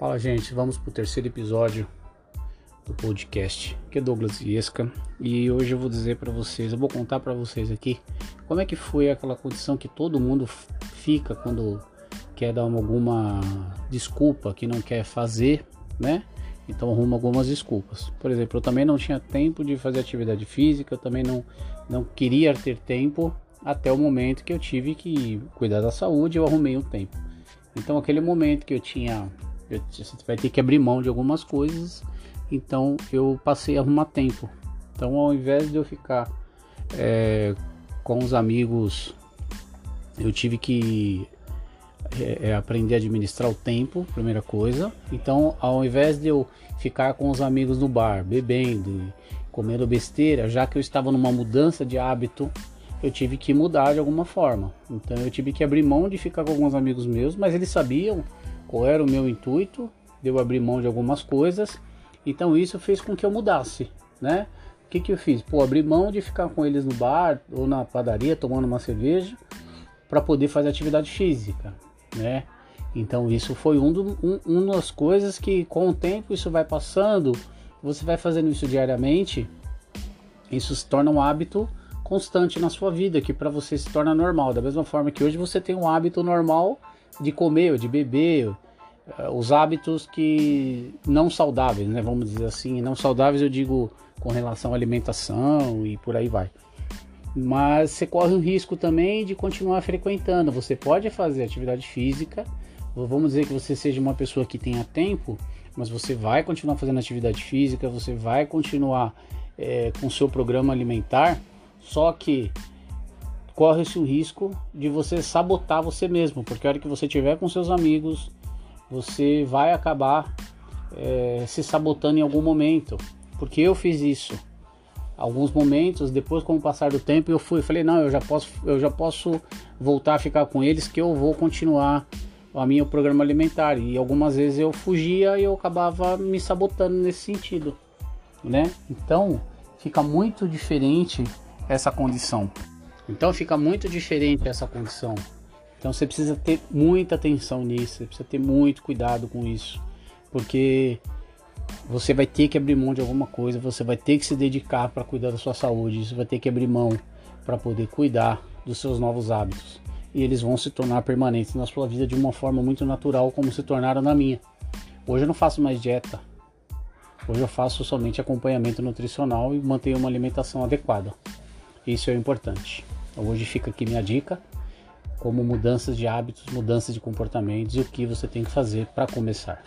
Fala, gente, vamos para o terceiro episódio do podcast, que é Douglas Iesca, e hoje eu vou dizer para vocês, eu vou contar para vocês aqui como é que foi aquela condição que todo mundo fica quando quer dar alguma desculpa que não quer fazer, né? Então arruma algumas desculpas. Por exemplo, eu também não tinha tempo de fazer atividade física, eu também não, não queria ter tempo até o momento que eu tive que cuidar da saúde, eu arrumei o tempo. Então aquele momento que eu tinha você vai ter que abrir mão de algumas coisas, então eu passei a arrumar tempo. Então ao invés de eu ficar é, com os amigos, eu tive que é, é, aprender a administrar o tempo, primeira coisa. Então ao invés de eu ficar com os amigos no bar, bebendo, comendo besteira, já que eu estava numa mudança de hábito, eu tive que mudar de alguma forma. Então eu tive que abrir mão de ficar com alguns amigos meus, mas eles sabiam qual era o meu intuito, eu abrir mão de algumas coisas. Então isso fez com que eu mudasse, né? O que, que eu fiz? Pô, abri mão de ficar com eles no bar ou na padaria tomando uma cerveja para poder fazer atividade física, né? Então isso foi um, do, um, uma das coisas que com o tempo isso vai passando, você vai fazendo isso diariamente, isso se torna um hábito constante na sua vida, que para você se torna normal. Da mesma forma que hoje você tem um hábito normal de comer ou de beber, eh, os hábitos que não saudáveis, né? Vamos dizer assim, não saudáveis eu digo com relação à alimentação e por aí vai. Mas você corre um risco também de continuar frequentando. Você pode fazer atividade física, vamos dizer que você seja uma pessoa que tenha tempo, mas você vai continuar fazendo atividade física, você vai continuar é, com o seu programa alimentar, só que corre-se o risco de você sabotar você mesmo, porque a hora que você estiver com seus amigos, você vai acabar é, se sabotando em algum momento. Porque eu fiz isso. Alguns momentos, depois com o passar do tempo, eu fui, falei, não, eu já posso, eu já posso voltar a ficar com eles, que eu vou continuar a minha programa alimentar. E algumas vezes eu fugia e eu acabava me sabotando nesse sentido, né? Então, fica muito diferente essa condição. Então fica muito diferente essa condição. Então você precisa ter muita atenção nisso, você precisa ter muito cuidado com isso, porque você vai ter que abrir mão de alguma coisa, você vai ter que se dedicar para cuidar da sua saúde, você vai ter que abrir mão para poder cuidar dos seus novos hábitos. E eles vão se tornar permanentes na sua vida de uma forma muito natural, como se tornaram na minha. Hoje eu não faço mais dieta. Hoje eu faço somente acompanhamento nutricional e mantenho uma alimentação adequada. Isso é importante. Então, hoje fica aqui minha dica, como mudanças de hábitos, mudanças de comportamentos e o que você tem que fazer para começar.